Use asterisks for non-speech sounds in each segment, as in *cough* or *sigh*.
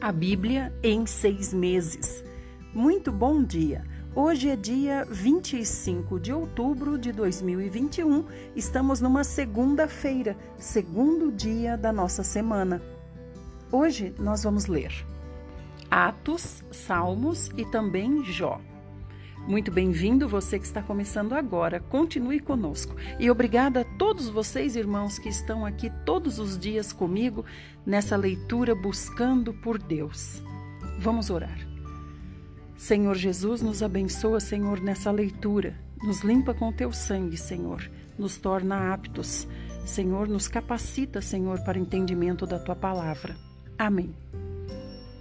A Bíblia em seis meses. Muito bom dia! Hoje é dia 25 de outubro de 2021. Estamos numa segunda-feira, segundo dia da nossa semana. Hoje nós vamos ler Atos, Salmos e também Jó. Muito bem-vindo você que está começando agora. Continue conosco. E obrigada a todos vocês, irmãos, que estão aqui todos os dias comigo nessa leitura buscando por Deus. Vamos orar. Senhor Jesus, nos abençoa, Senhor, nessa leitura. Nos limpa com teu sangue, Senhor. Nos torna aptos. Senhor, nos capacita, Senhor, para entendimento da tua palavra. Amém.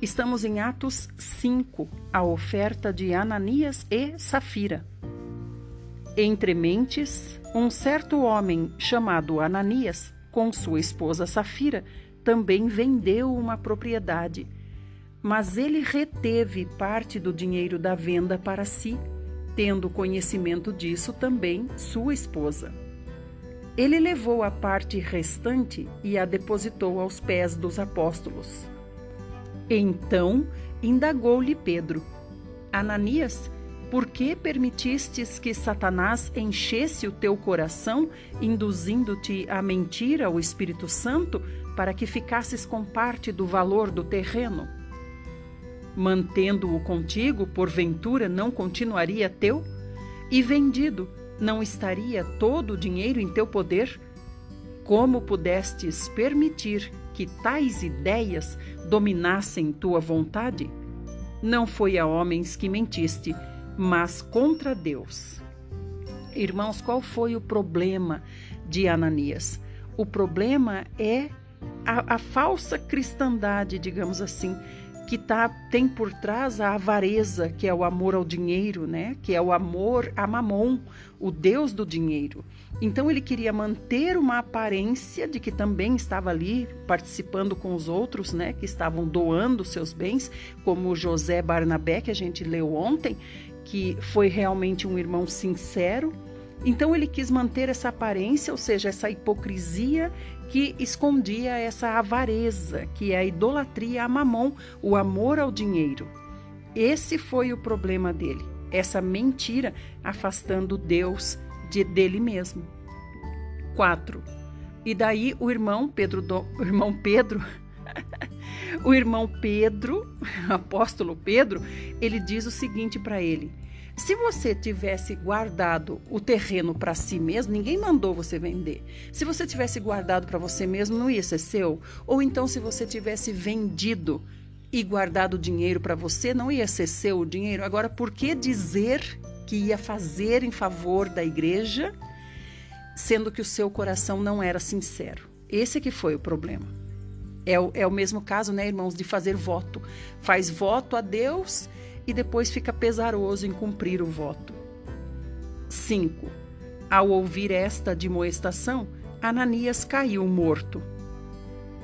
Estamos em Atos 5, a oferta de Ananias e Safira. Entre mentes, um certo homem chamado Ananias, com sua esposa Safira, também vendeu uma propriedade, mas ele reteve parte do dinheiro da venda para si, tendo conhecimento disso também sua esposa. Ele levou a parte restante e a depositou aos pés dos apóstolos. Então indagou-lhe Pedro: Ananias, por que permitistes que Satanás enchesse o teu coração, induzindo-te a mentir ao Espírito Santo, para que ficasses com parte do valor do terreno? Mantendo-o contigo, porventura não continuaria teu? E vendido, não estaria todo o dinheiro em teu poder? Como pudestes permitir que tais ideias dominassem tua vontade? Não foi a homens que mentiste, mas contra Deus. Irmãos, qual foi o problema de Ananias? O problema é a, a falsa cristandade, digamos assim, que tá, tem por trás a avareza, que é o amor ao dinheiro, né? Que é o amor a Mamon, o deus do dinheiro. Então ele queria manter uma aparência de que também estava ali participando com os outros, né, que estavam doando seus bens, como José Barnabé que a gente leu ontem, que foi realmente um irmão sincero. Então ele quis manter essa aparência, ou seja, essa hipocrisia que escondia essa avareza, que é a idolatria a mamon, o amor ao dinheiro. Esse foi o problema dele, essa mentira afastando Deus de, dele mesmo. 4. E daí o irmão Pedro, do, o irmão Pedro, *laughs* o irmão Pedro, *laughs* apóstolo Pedro, ele diz o seguinte para ele: se você tivesse guardado o terreno para si mesmo, ninguém mandou você vender. Se você tivesse guardado para você mesmo, não ia ser seu. Ou então, se você tivesse vendido e guardado o dinheiro para você, não ia ser seu o dinheiro. Agora, por que dizer que ia fazer em favor da igreja, sendo que o seu coração não era sincero. Esse que foi o problema. É o, é o mesmo caso, né, irmãos, de fazer voto. Faz voto a Deus e depois fica pesaroso em cumprir o voto. 5. Ao ouvir esta admoestação, Ananias caiu morto.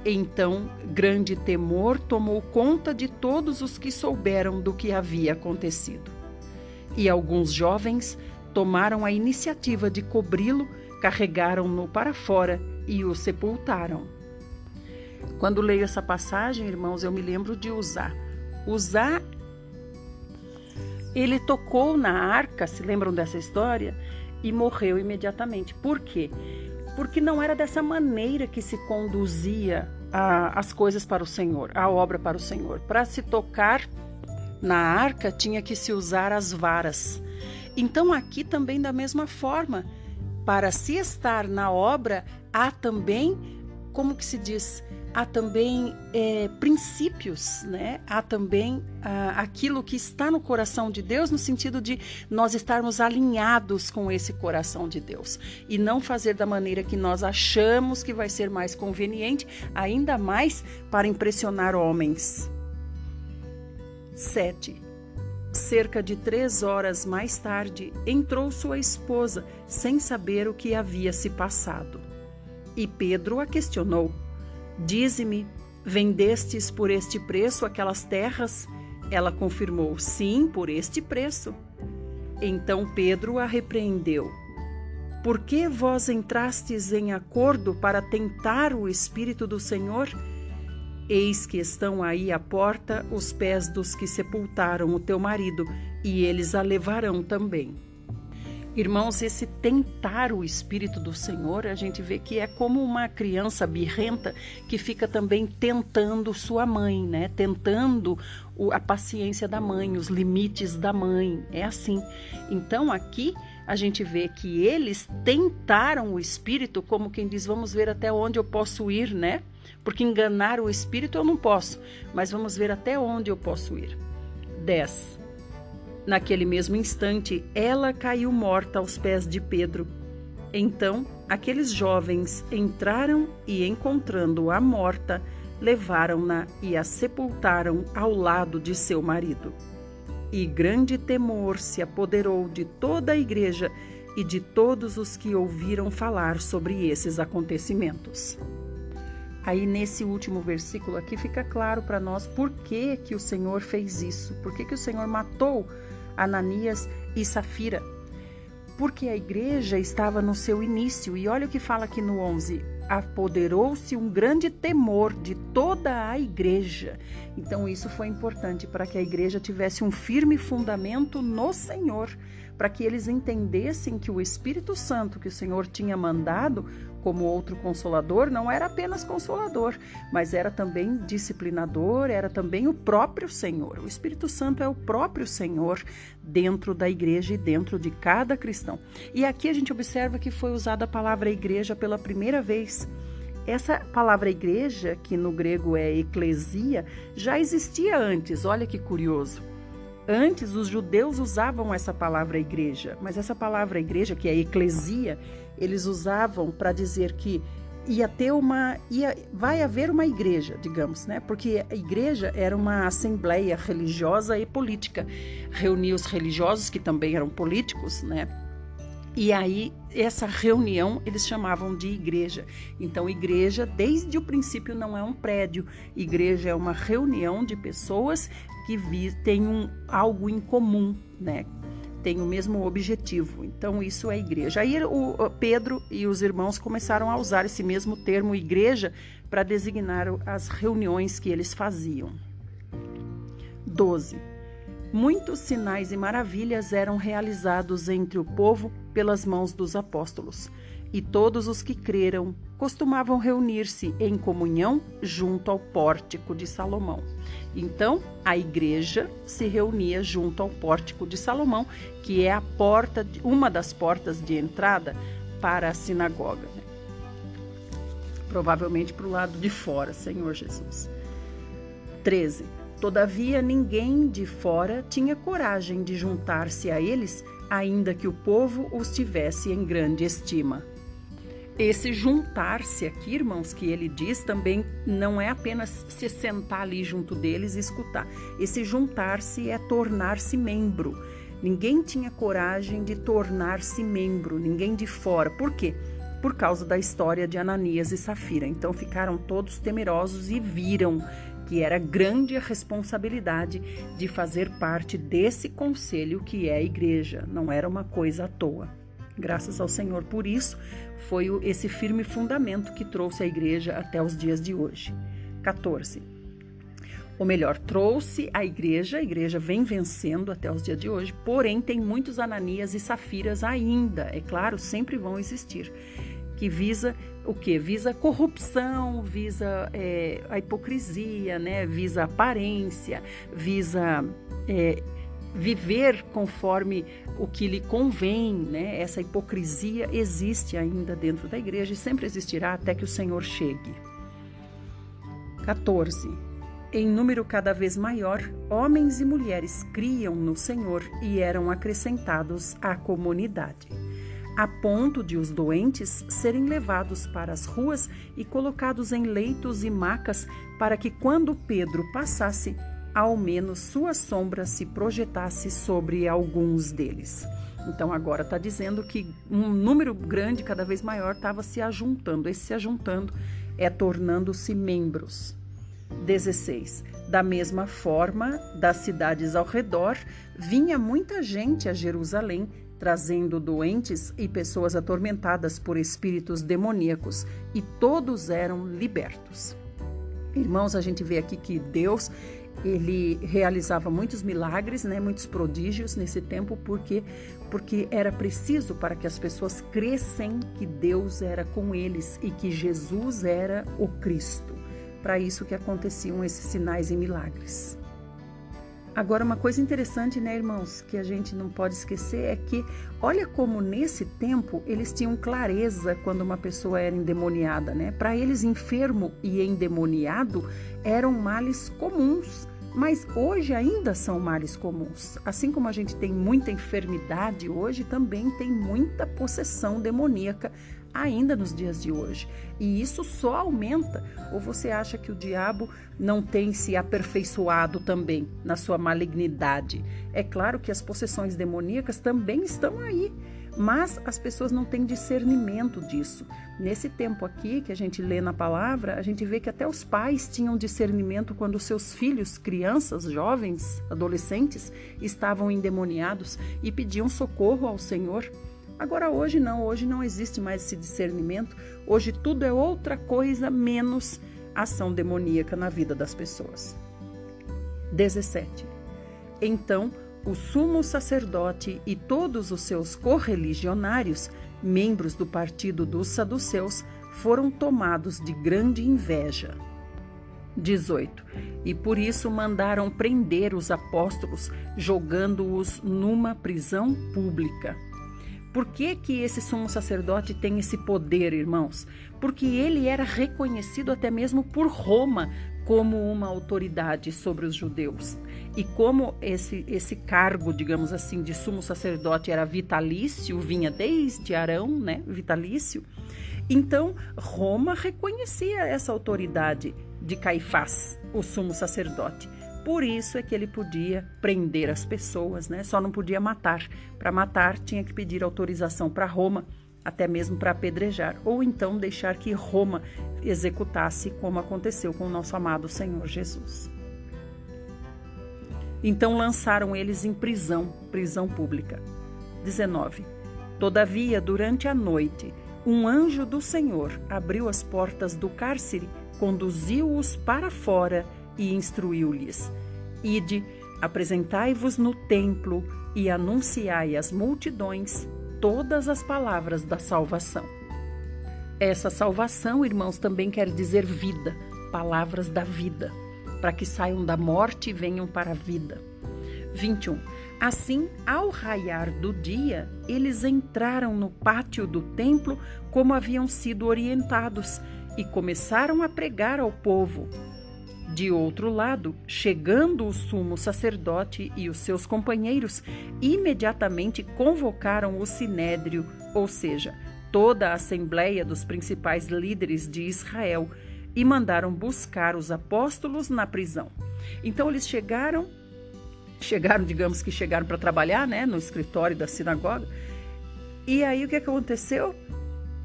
Então, grande temor tomou conta de todos os que souberam do que havia acontecido e alguns jovens tomaram a iniciativa de cobri-lo, carregaram-no para fora e o sepultaram. Quando leio essa passagem, irmãos, eu me lembro de usar. Usar, ele tocou na arca, se lembram dessa história? E morreu imediatamente. Por quê? Porque não era dessa maneira que se conduzia a, as coisas para o Senhor, a obra para o Senhor. Para se tocar na arca tinha que se usar as varas. Então aqui também da mesma forma, para se estar na obra há também, como que se diz, há também é, princípios, né? Há também ah, aquilo que está no coração de Deus, no sentido de nós estarmos alinhados com esse coração de Deus e não fazer da maneira que nós achamos que vai ser mais conveniente, ainda mais para impressionar homens. 7. Cerca de três horas mais tarde, entrou sua esposa, sem saber o que havia se passado. E Pedro a questionou: Dize-me, vendestes por este preço aquelas terras? Ela confirmou: Sim, por este preço. Então Pedro a repreendeu: Por que vós entrastes em acordo para tentar o Espírito do Senhor? Eis que estão aí à porta os pés dos que sepultaram o teu marido, e eles a levarão também. Irmãos, esse tentar o Espírito do Senhor, a gente vê que é como uma criança birrenta que fica também tentando sua mãe, né? Tentando a paciência da mãe, os limites da mãe. É assim. Então aqui a gente vê que eles tentaram o Espírito, como quem diz, vamos ver até onde eu posso ir, né? Porque enganar o Espírito eu não posso, mas vamos ver até onde eu posso ir. 10. Naquele mesmo instante, ela caiu morta aos pés de Pedro. Então, aqueles jovens entraram e, encontrando-a morta, levaram-na e a sepultaram ao lado de seu marido. E grande temor se apoderou de toda a igreja e de todos os que ouviram falar sobre esses acontecimentos. Aí nesse último versículo aqui fica claro para nós por que que o Senhor fez isso, por que que o Senhor matou Ananias e Safira. Porque a igreja estava no seu início, e olha o que fala aqui no 11: apoderou-se um grande temor de toda a igreja. Então, isso foi importante para que a igreja tivesse um firme fundamento no Senhor, para que eles entendessem que o Espírito Santo que o Senhor tinha mandado como outro consolador, não era apenas consolador, mas era também disciplinador, era também o próprio Senhor. O Espírito Santo é o próprio Senhor dentro da igreja e dentro de cada cristão. E aqui a gente observa que foi usada a palavra igreja pela primeira vez. Essa palavra igreja, que no grego é eclesia, já existia antes. Olha que curioso. Antes, os judeus usavam essa palavra igreja, mas essa palavra igreja, que é eclesia, eles usavam para dizer que ia ter uma ia vai haver uma igreja, digamos, né? Porque a igreja era uma assembleia religiosa e política, reunia os religiosos que também eram políticos, né? E aí essa reunião eles chamavam de igreja. Então igreja desde o princípio não é um prédio, igreja é uma reunião de pessoas que têm um, algo em comum, né? Tem o mesmo objetivo. Então, isso é igreja. Aí o Pedro e os irmãos começaram a usar esse mesmo termo igreja para designar as reuniões que eles faziam. 12. Muitos sinais e maravilhas eram realizados entre o povo pelas mãos dos apóstolos e todos os que creram costumavam reunir-se em comunhão junto ao pórtico de Salomão. Então, a igreja se reunia junto ao pórtico de Salomão, que é a porta, uma das portas de entrada para a sinagoga. Né? Provavelmente para o lado de fora, Senhor Jesus. 13. Todavia, ninguém de fora tinha coragem de juntar-se a eles, ainda que o povo os tivesse em grande estima. Esse juntar-se aqui, irmãos, que ele diz também não é apenas se sentar ali junto deles e escutar. Esse juntar-se é tornar-se membro. Ninguém tinha coragem de tornar-se membro, ninguém de fora. Por quê? Por causa da história de Ananias e Safira. Então ficaram todos temerosos e viram que era grande a responsabilidade de fazer parte desse conselho que é a igreja, não era uma coisa à toa. Graças ao Senhor por isso, foi esse firme fundamento que trouxe a igreja até os dias de hoje. 14. Ou melhor, trouxe a igreja, a igreja vem vencendo até os dias de hoje, porém tem muitos Ananias e Safiras ainda, é claro, sempre vão existir, que visa o que? Visa corrupção, visa é, a hipocrisia, né? visa aparência, visa é, viver conforme o que lhe convém, né? Essa hipocrisia existe ainda dentro da igreja e sempre existirá até que o Senhor chegue. 14. Em número cada vez maior, homens e mulheres criam no Senhor e eram acrescentados à comunidade, a ponto de os doentes serem levados para as ruas e colocados em leitos e macas para que, quando Pedro passasse, ao menos sua sombra se projetasse sobre alguns deles. Então agora está dizendo que um número grande, cada vez maior, estava se ajuntando. Esse se ajuntando é tornando-se membros. 16. Da mesma forma, das cidades ao redor, vinha muita gente a Jerusalém, trazendo doentes e pessoas atormentadas por espíritos demoníacos, e todos eram libertos. Irmãos, a gente vê aqui que Deus ele realizava muitos milagres, né, muitos prodígios nesse tempo, porque porque era preciso para que as pessoas crescem que Deus era com eles e que Jesus era o Cristo. Para isso que aconteciam esses sinais e milagres. Agora, uma coisa interessante, né, irmãos, que a gente não pode esquecer é que, olha como nesse tempo eles tinham clareza quando uma pessoa era endemoniada, né? Para eles, enfermo e endemoniado eram males comuns, mas hoje ainda são males comuns. Assim como a gente tem muita enfermidade hoje, também tem muita possessão demoníaca ainda nos dias de hoje. E isso só aumenta. Ou você acha que o diabo não tem se aperfeiçoado também na sua malignidade? É claro que as possessões demoníacas também estão aí, mas as pessoas não têm discernimento disso. Nesse tempo aqui que a gente lê na palavra, a gente vê que até os pais tinham discernimento quando seus filhos, crianças, jovens, adolescentes, estavam endemoniados e pediam socorro ao Senhor. Agora, hoje não, hoje não existe mais esse discernimento, hoje tudo é outra coisa menos ação demoníaca na vida das pessoas. 17. Então, o sumo sacerdote e todos os seus correligionários, membros do partido dos saduceus, foram tomados de grande inveja. 18. E por isso mandaram prender os apóstolos, jogando-os numa prisão pública. Por que, que esse sumo sacerdote tem esse poder, irmãos? Porque ele era reconhecido até mesmo por Roma como uma autoridade sobre os judeus. E como esse, esse cargo, digamos assim, de sumo sacerdote era vitalício, vinha desde Arão, né? Vitalício. Então, Roma reconhecia essa autoridade de Caifás, o sumo sacerdote. Por isso é que ele podia prender as pessoas, né? Só não podia matar. Para matar, tinha que pedir autorização para Roma, até mesmo para apedrejar, ou então deixar que Roma executasse, como aconteceu com o nosso amado Senhor Jesus. Então lançaram eles em prisão, prisão pública. 19. Todavia, durante a noite, um anjo do Senhor abriu as portas do cárcere, conduziu-os para fora e instruiu-lhes: Ide, apresentai-vos no templo e anunciai às multidões todas as palavras da salvação. Essa salvação, irmãos, também quer dizer vida, palavras da vida, para que saiam da morte e venham para a vida. 21. Assim, ao raiar do dia, eles entraram no pátio do templo como haviam sido orientados e começaram a pregar ao povo. De outro lado, chegando o sumo sacerdote e os seus companheiros, imediatamente convocaram o sinédrio, ou seja, toda a assembleia dos principais líderes de Israel, e mandaram buscar os apóstolos na prisão. Então eles chegaram, chegaram, digamos que chegaram para trabalhar, né, no escritório da sinagoga. E aí o que aconteceu?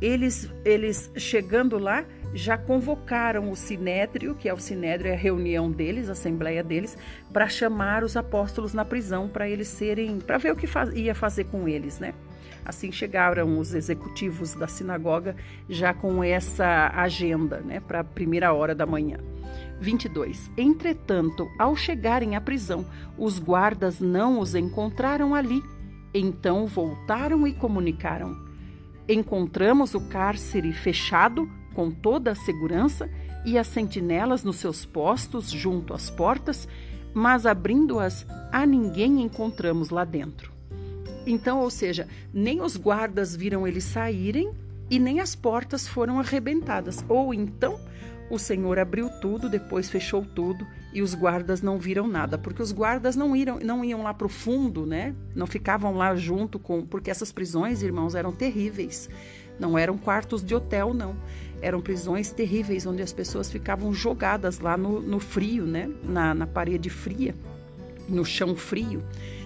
Eles, eles chegando lá, já convocaram o sinédrio, que é o sinédrio, é a reunião deles, a assembleia deles, para chamar os apóstolos na prisão, para eles serem, para ver o que faz, ia fazer com eles, né? Assim chegaram os executivos da sinagoga já com essa agenda, né, para a primeira hora da manhã. 22. Entretanto, ao chegarem à prisão, os guardas não os encontraram ali. Então voltaram e comunicaram: Encontramos o cárcere fechado com toda a segurança e as sentinelas nos seus postos junto às portas, mas abrindo-as, a ninguém encontramos lá dentro. Então, ou seja, nem os guardas viram eles saírem e nem as portas foram arrebentadas. Ou então o Senhor abriu tudo, depois fechou tudo e os guardas não viram nada, porque os guardas não, iram, não iam lá para o fundo, né? Não ficavam lá junto com. Porque essas prisões, irmãos, eram terríveis. Não eram quartos de hotel, não. Eram prisões terríveis, onde as pessoas ficavam jogadas lá no, no frio, né? Na, na parede fria, no chão frio,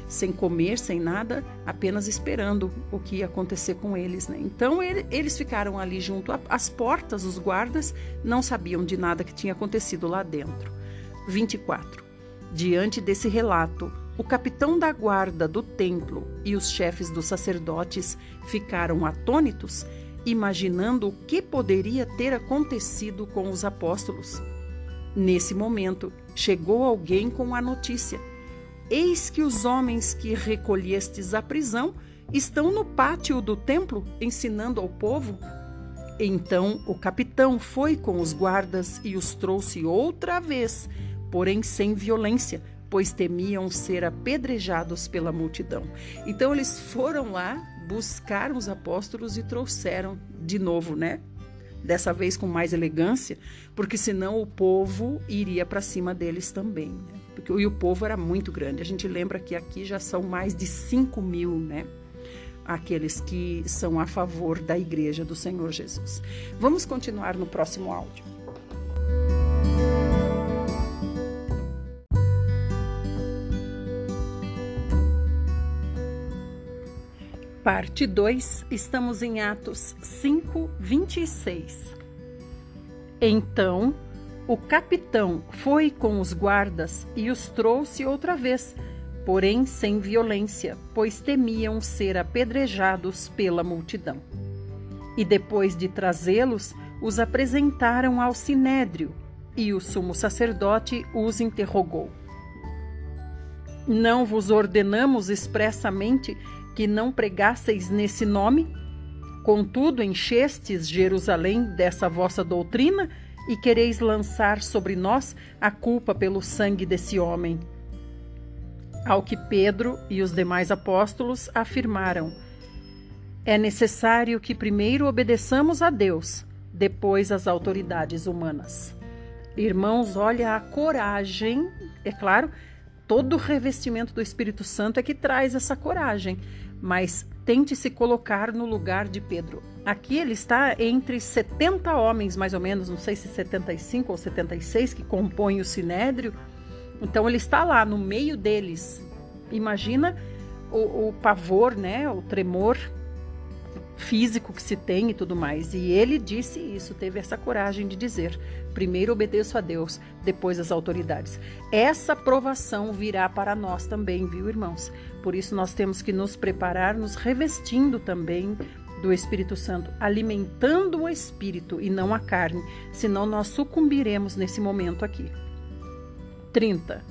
sem comer, sem nada, apenas esperando o que ia acontecer com eles, né? Então ele, eles ficaram ali junto às portas, os guardas não sabiam de nada que tinha acontecido lá dentro. 24. Diante desse relato, o capitão da guarda do templo e os chefes dos sacerdotes ficaram atônitos imaginando o que poderia ter acontecido com os apóstolos. Nesse momento, chegou alguém com a notícia: Eis que os homens que recolhestes à prisão estão no pátio do templo ensinando ao povo. Então o capitão foi com os guardas e os trouxe outra vez, porém sem violência, pois temiam ser apedrejados pela multidão. Então eles foram lá, buscaram os apóstolos e trouxeram de novo, né? Dessa vez com mais elegância, porque senão o povo iria para cima deles também. Né? Porque, e o povo era muito grande. A gente lembra que aqui já são mais de 5 mil, né? Aqueles que são a favor da igreja do Senhor Jesus. Vamos continuar no próximo áudio. Parte 2, estamos em Atos 5, 26. Então, o capitão foi com os guardas e os trouxe outra vez, porém sem violência, pois temiam ser apedrejados pela multidão. E depois de trazê-los, os apresentaram ao sinédrio, e o sumo sacerdote os interrogou. Não vos ordenamos expressamente que não pregasseis nesse nome? Contudo, enchestes Jerusalém dessa vossa doutrina e quereis lançar sobre nós a culpa pelo sangue desse homem. Ao que Pedro e os demais apóstolos afirmaram: É necessário que primeiro obedeçamos a Deus, depois às autoridades humanas. Irmãos, olha a coragem, é claro, todo o revestimento do Espírito Santo é que traz essa coragem mas tente se colocar no lugar de Pedro. Aqui ele está entre 70 homens, mais ou menos, não sei se 75 ou 76, que compõem o sinédrio. Então ele está lá no meio deles. Imagina o, o pavor, né, o tremor físico que se tem e tudo mais. E ele disse isso, teve essa coragem de dizer: primeiro obedeço a Deus, depois às autoridades. Essa provação virá para nós também, viu, irmãos? Por isso nós temos que nos preparar, nos revestindo também do Espírito Santo, alimentando o espírito e não a carne, senão nós sucumbiremos nesse momento aqui. 30.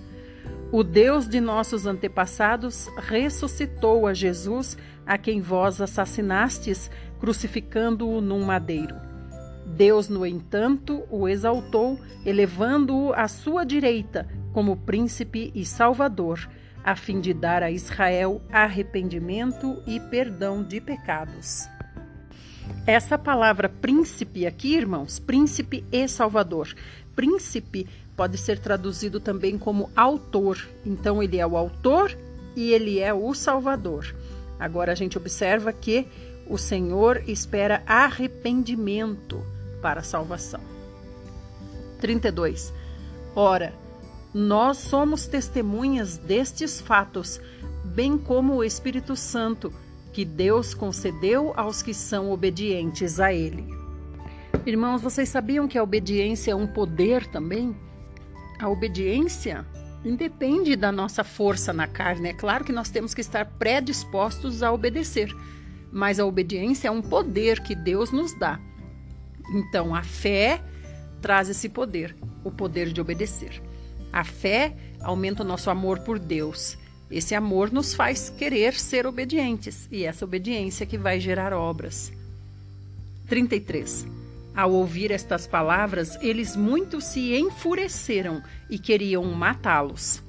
O Deus de nossos antepassados ressuscitou a Jesus, a quem vós assassinastes, crucificando-o num madeiro. Deus, no entanto, o exaltou, elevando-o à sua direita como príncipe e salvador a fim de dar a Israel arrependimento e perdão de pecados. Essa palavra príncipe aqui, irmãos, príncipe e salvador. Príncipe pode ser traduzido também como autor. Então, ele é o autor e ele é o salvador. Agora a gente observa que o Senhor espera arrependimento para a salvação. 32. Ora, nós somos testemunhas destes fatos, bem como o Espírito Santo, que Deus concedeu aos que são obedientes a Ele. Irmãos, vocês sabiam que a obediência é um poder também? A obediência independe da nossa força na carne. É claro que nós temos que estar predispostos a obedecer, mas a obediência é um poder que Deus nos dá. Então, a fé traz esse poder, o poder de obedecer. A fé aumenta o nosso amor por Deus. Esse amor nos faz querer ser obedientes e essa obediência que vai gerar obras. 33. Ao ouvir estas palavras, eles muito se enfureceram e queriam matá-los.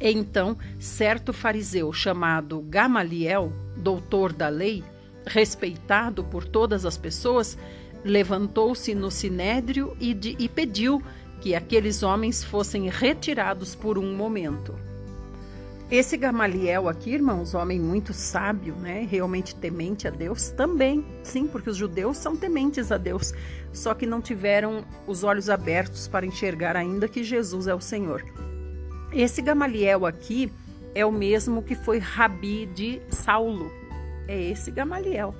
Então, certo fariseu chamado Gamaliel, doutor da lei, respeitado por todas as pessoas, levantou-se no sinédrio e, de, e pediu que aqueles homens fossem retirados por um momento. Esse Gamaliel aqui, irmãos, homem muito sábio, né? Realmente temente a Deus, também, sim, porque os judeus são tementes a Deus, só que não tiveram os olhos abertos para enxergar ainda que Jesus é o Senhor. Esse Gamaliel aqui é o mesmo que foi rabi de Saulo. É esse Gamaliel.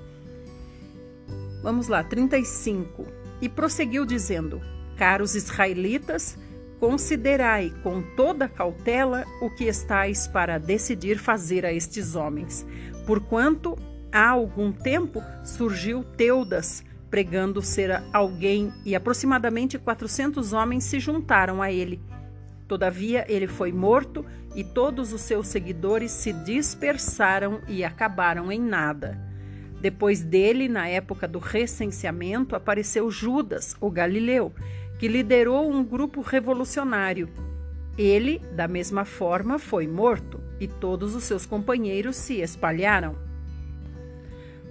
Vamos lá, 35. E prosseguiu dizendo: Caros israelitas, considerai com toda cautela o que estáis para decidir fazer a estes homens, porquanto há algum tempo surgiu Teudas, pregando ser alguém, e aproximadamente 400 homens se juntaram a ele. Todavia, ele foi morto e todos os seus seguidores se dispersaram e acabaram em nada. Depois dele, na época do recenseamento, apareceu Judas, o Galileu, que liderou um grupo revolucionário. Ele, da mesma forma, foi morto e todos os seus companheiros se espalharam.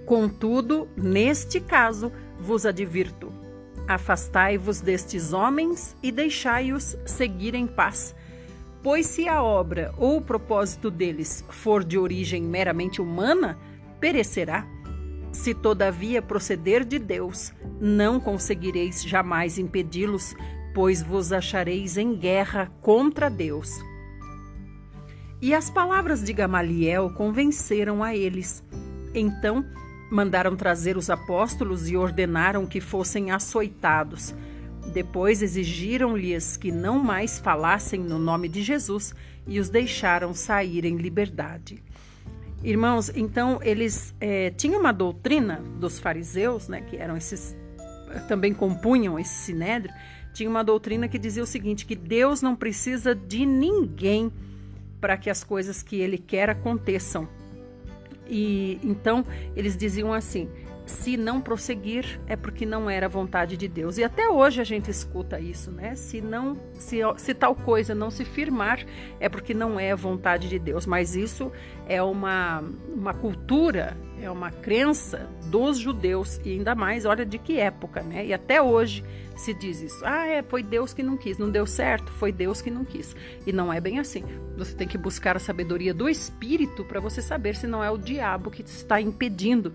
Contudo, neste caso, vos advirto: afastai-vos destes homens e deixai-os seguir em paz. Pois se a obra ou o propósito deles for de origem meramente humana, perecerá. Se todavia proceder de Deus, não conseguireis jamais impedi-los, pois vos achareis em guerra contra Deus. E as palavras de Gamaliel convenceram a eles. Então mandaram trazer os apóstolos e ordenaram que fossem açoitados. Depois exigiram-lhes que não mais falassem no nome de Jesus e os deixaram sair em liberdade. Irmãos, então eles é, tinham uma doutrina dos fariseus, né, que eram esses também compunham esse sinédrio, tinha uma doutrina que dizia o seguinte: que Deus não precisa de ninguém para que as coisas que Ele quer aconteçam. E então eles diziam assim: se não prosseguir é porque não era vontade de Deus. E até hoje a gente escuta isso, né? Se não se, se tal coisa não se firmar é porque não é vontade de Deus. Mas isso é uma, uma cultura, é uma crença dos judeus e ainda mais, olha de que época, né? E até hoje se diz isso. Ah, é, foi Deus que não quis, não deu certo, foi Deus que não quis. E não é bem assim. Você tem que buscar a sabedoria do espírito para você saber se não é o diabo que está impedindo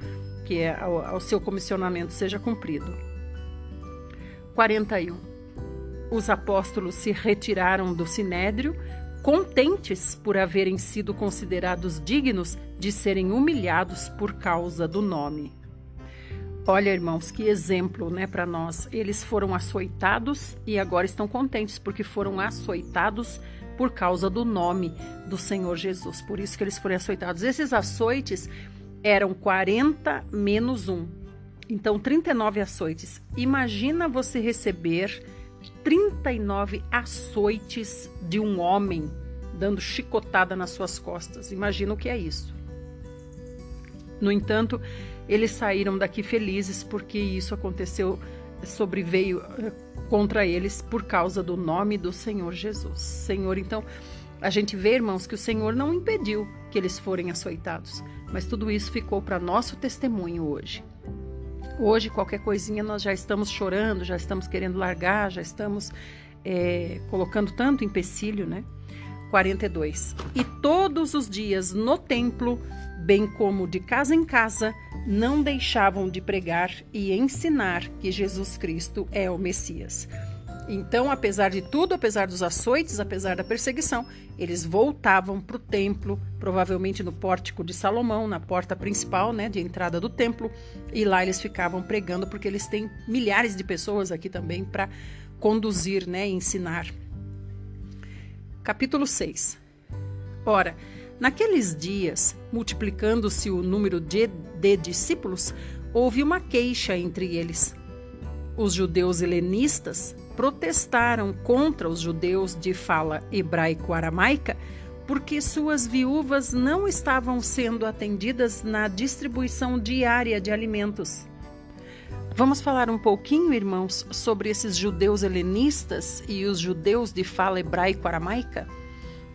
que é o seu comissionamento seja cumprido. 41. Os apóstolos se retiraram do sinédrio, contentes por haverem sido considerados dignos de serem humilhados por causa do nome. Olha, irmãos, que exemplo, né, para nós. Eles foram açoitados e agora estão contentes porque foram açoitados por causa do nome do Senhor Jesus. Por isso que eles foram açoitados. Esses açoites eram 40 menos 1. Então, 39 açoites. Imagina você receber 39 açoites de um homem dando chicotada nas suas costas. Imagina o que é isso. No entanto, eles saíram daqui felizes porque isso aconteceu, sobreveio eh, contra eles por causa do nome do Senhor Jesus. Senhor, então, a gente vê, irmãos, que o Senhor não impediu que eles forem açoitados, mas tudo isso ficou para nosso testemunho hoje. Hoje, qualquer coisinha, nós já estamos chorando, já estamos querendo largar, já estamos é, colocando tanto empecilho, né? 42. E todos os dias no templo, bem como de casa em casa, não deixavam de pregar e ensinar que Jesus Cristo é o Messias. Então, apesar de tudo, apesar dos açoites, apesar da perseguição, eles voltavam para o templo, provavelmente no pórtico de Salomão, na porta principal, né, de entrada do templo, e lá eles ficavam pregando, porque eles têm milhares de pessoas aqui também para conduzir, né, e ensinar. Capítulo 6. Ora, naqueles dias, multiplicando-se o número de, de discípulos, houve uma queixa entre eles. Os judeus helenistas protestaram contra os judeus de fala hebraico-aramaica porque suas viúvas não estavam sendo atendidas na distribuição diária de alimentos. Vamos falar um pouquinho, irmãos, sobre esses judeus helenistas e os judeus de fala hebraico-aramaica?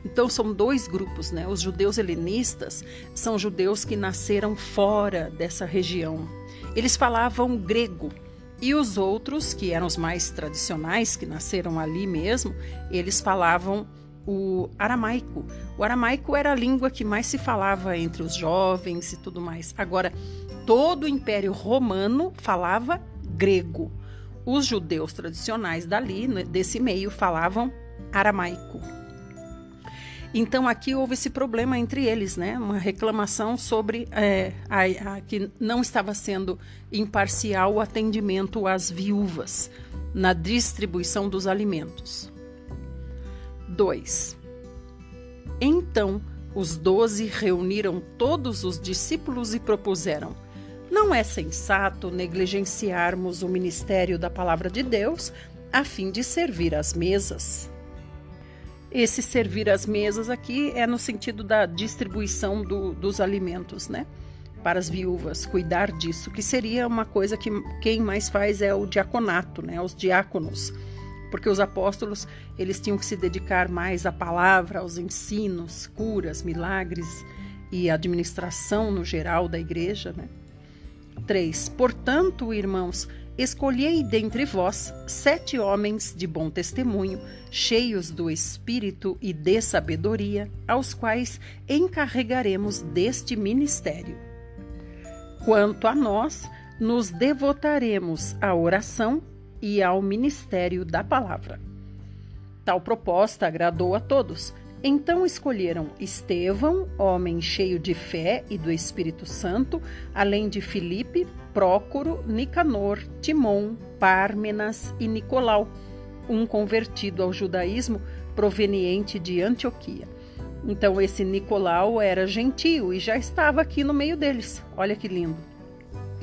Então são dois grupos, né? Os judeus helenistas são judeus que nasceram fora dessa região. Eles falavam grego, e os outros, que eram os mais tradicionais, que nasceram ali mesmo, eles falavam o aramaico. O aramaico era a língua que mais se falava entre os jovens e tudo mais. Agora, todo o Império Romano falava grego. Os judeus tradicionais dali, né, desse meio, falavam aramaico. Então aqui houve esse problema entre eles, né? Uma reclamação sobre é, a, a, que não estava sendo imparcial o atendimento às viúvas na distribuição dos alimentos. 2. Então os doze reuniram todos os discípulos e propuseram: não é sensato negligenciarmos o ministério da palavra de Deus a fim de servir às mesas. Esse servir às mesas aqui é no sentido da distribuição do, dos alimentos, né? Para as viúvas, cuidar disso, que seria uma coisa que quem mais faz é o diaconato, né? Os diáconos porque os apóstolos eles tinham que se dedicar mais à palavra, aos ensinos, curas, milagres e administração no geral da igreja. Né? 3. Portanto, irmãos, escolhei dentre vós sete homens de bom testemunho, cheios do espírito e de sabedoria, aos quais encarregaremos deste ministério. Quanto a nós, nos devotaremos à oração e ao ministério da palavra. Tal proposta agradou a todos. Então escolheram Estevão, homem cheio de fé e do Espírito Santo, além de Filipe, Prócoro, Nicanor, Timon, Pármenas e Nicolau, um convertido ao judaísmo proveniente de Antioquia. Então esse Nicolau era gentio e já estava aqui no meio deles. Olha que lindo.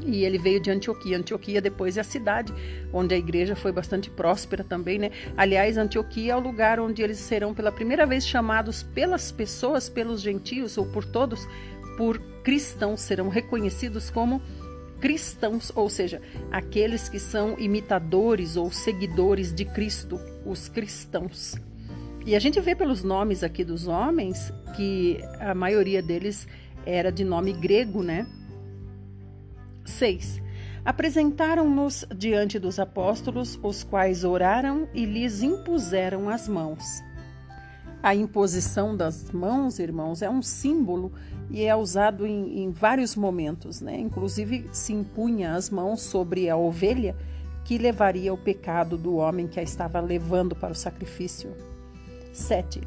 E ele veio de Antioquia. Antioquia depois é a cidade onde a igreja foi bastante próspera também, né? Aliás, Antioquia é o lugar onde eles serão pela primeira vez chamados pelas pessoas, pelos gentios ou por todos, por cristãos, serão reconhecidos como cristãos, ou seja, aqueles que são imitadores ou seguidores de Cristo, os cristãos. E a gente vê pelos nomes aqui dos homens que a maioria deles era de nome grego, né? 6. Apresentaram-nos diante dos apóstolos, os quais oraram e lhes impuseram as mãos. A imposição das mãos, irmãos, é um símbolo e é usado em, em vários momentos, né? Inclusive se impunha as mãos sobre a ovelha que levaria o pecado do homem que a estava levando para o sacrifício. 7.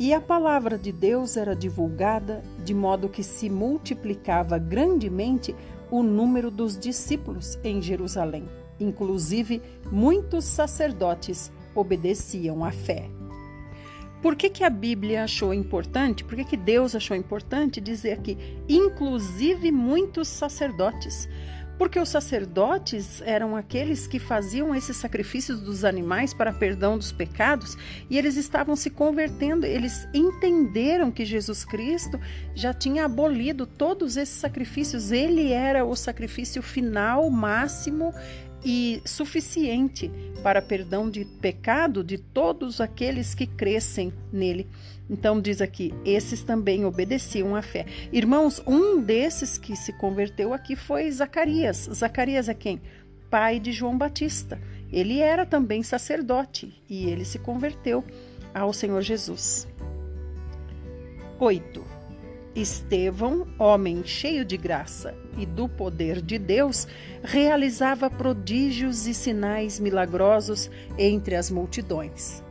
E a palavra de Deus era divulgada de modo que se multiplicava grandemente o número dos discípulos em Jerusalém. Inclusive, muitos sacerdotes obedeciam à fé. Por que, que a Bíblia achou importante? Por que, que Deus achou importante dizer que, inclusive, muitos sacerdotes? Porque os sacerdotes eram aqueles que faziam esses sacrifícios dos animais para perdão dos pecados e eles estavam se convertendo, eles entenderam que Jesus Cristo já tinha abolido todos esses sacrifícios, ele era o sacrifício final, máximo e suficiente para perdão de pecado de todos aqueles que crescem nele. Então diz aqui, esses também obedeciam à fé. Irmãos, um desses que se converteu aqui foi Zacarias. Zacarias é quem? Pai de João Batista. Ele era também sacerdote e ele se converteu ao Senhor Jesus. 8. Estevão, homem cheio de graça e do poder de Deus, realizava prodígios e sinais milagrosos entre as multidões.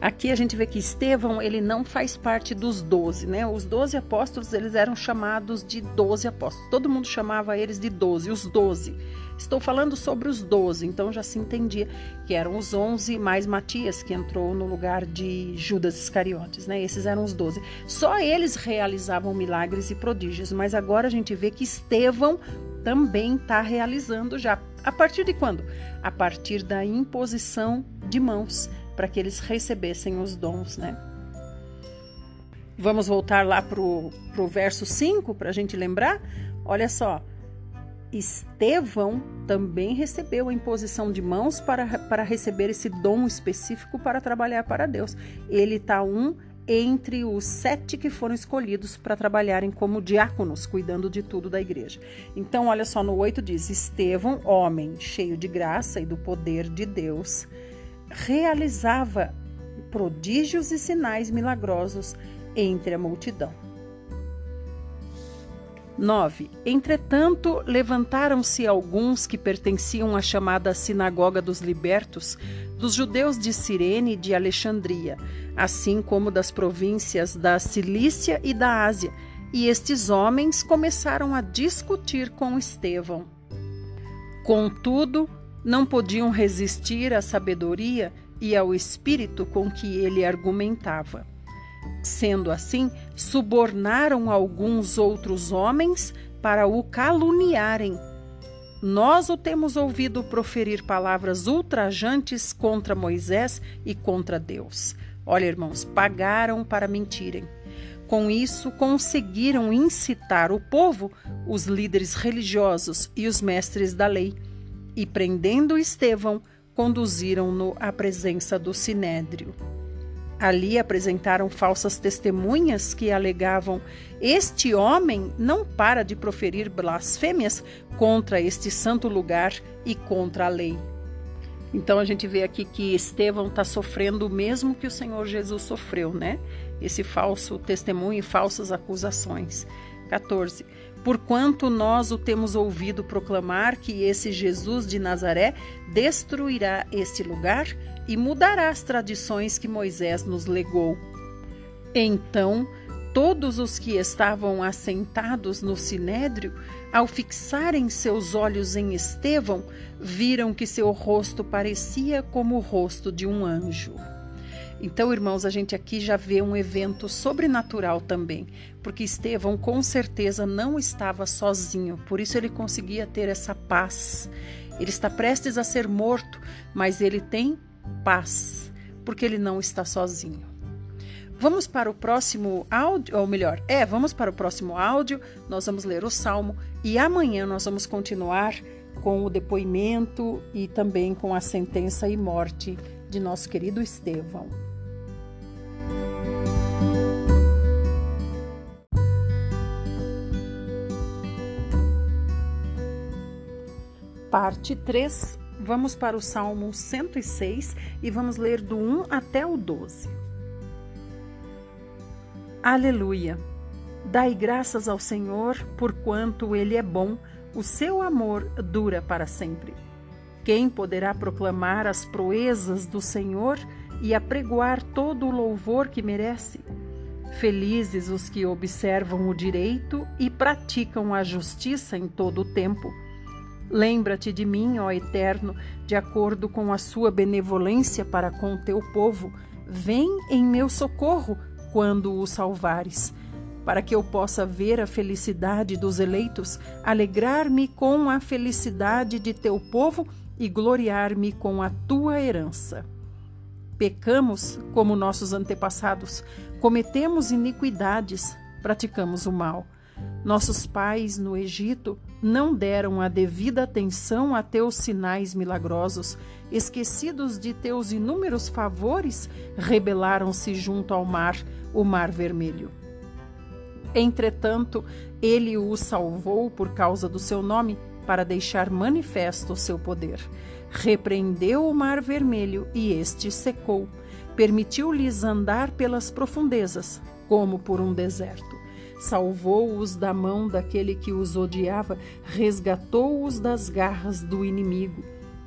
Aqui a gente vê que Estevão ele não faz parte dos doze, né? Os doze apóstolos eles eram chamados de doze apóstolos. Todo mundo chamava eles de doze, os doze. Estou falando sobre os doze, então já se entendia que eram os onze mais Matias que entrou no lugar de Judas Iscariotes, né? Esses eram os doze. Só eles realizavam milagres e prodígios, mas agora a gente vê que Estevão também está realizando já. A partir de quando? A partir da imposição de mãos para que eles recebessem os dons, né? Vamos voltar lá para o verso 5 para a gente lembrar? Olha só. Estevão também recebeu a imposição de mãos para, para receber esse dom específico para trabalhar para Deus. Ele está um entre os sete que foram escolhidos para trabalharem como diáconos, cuidando de tudo da igreja. Então, olha só, no 8 diz: Estevão, homem cheio de graça e do poder de Deus, realizava prodígios e sinais milagrosos entre a multidão. 9. Entretanto, levantaram-se alguns que pertenciam à chamada Sinagoga dos Libertos, dos judeus de Cirene e de Alexandria, assim como das províncias da Cilícia e da Ásia, e estes homens começaram a discutir com Estevão. Contudo, não podiam resistir à sabedoria e ao espírito com que ele argumentava. Sendo assim, subornaram alguns outros homens para o caluniarem. Nós o temos ouvido proferir palavras ultrajantes contra Moisés e contra Deus. Olha, irmãos, pagaram para mentirem. Com isso, conseguiram incitar o povo, os líderes religiosos e os mestres da lei, e prendendo Estevão, conduziram-no à presença do sinédrio. Ali apresentaram falsas testemunhas que alegavam: Este homem não para de proferir blasfêmias contra este santo lugar e contra a lei. Então a gente vê aqui que Estevão está sofrendo o mesmo que o Senhor Jesus sofreu, né? Esse falso testemunho e falsas acusações. 14. Porquanto nós o temos ouvido proclamar que esse Jesus de Nazaré destruirá este lugar e mudará as tradições que Moisés nos legou. Então, todos os que estavam assentados no sinédrio, ao fixarem seus olhos em Estevão, viram que seu rosto parecia como o rosto de um anjo. Então, irmãos, a gente aqui já vê um evento sobrenatural também, porque Estevão com certeza não estava sozinho, por isso ele conseguia ter essa paz. Ele está prestes a ser morto, mas ele tem paz, porque ele não está sozinho. Vamos para o próximo áudio, ou melhor, é, vamos para o próximo áudio, nós vamos ler o salmo e amanhã nós vamos continuar com o depoimento e também com a sentença e morte de nosso querido Estevão. Parte 3 Vamos para o Salmo 106 e vamos ler do 1 até o 12. Aleluia! Dai graças ao Senhor, porquanto Ele é bom, o seu amor dura para sempre. Quem poderá proclamar as proezas do Senhor e apregoar todo o louvor que merece? Felizes os que observam o direito e praticam a justiça em todo o tempo Lembra-te de mim, ó Eterno, de acordo com a sua benevolência para com teu povo. Vem em meu socorro quando o salvares, para que eu possa ver a felicidade dos eleitos, alegrar-me com a felicidade de teu povo e gloriar-me com a tua herança. Pecamos como nossos antepassados, cometemos iniquidades, praticamos o mal. Nossos pais no Egito não deram a devida atenção a teus sinais milagrosos, esquecidos de teus inúmeros favores, rebelaram-se junto ao mar, o Mar Vermelho. Entretanto, ele o salvou por causa do seu nome, para deixar manifesto o seu poder. Repreendeu o Mar Vermelho e este secou. Permitiu-lhes andar pelas profundezas, como por um deserto salvou-os da mão daquele que os odiava, resgatou-os das garras do inimigo.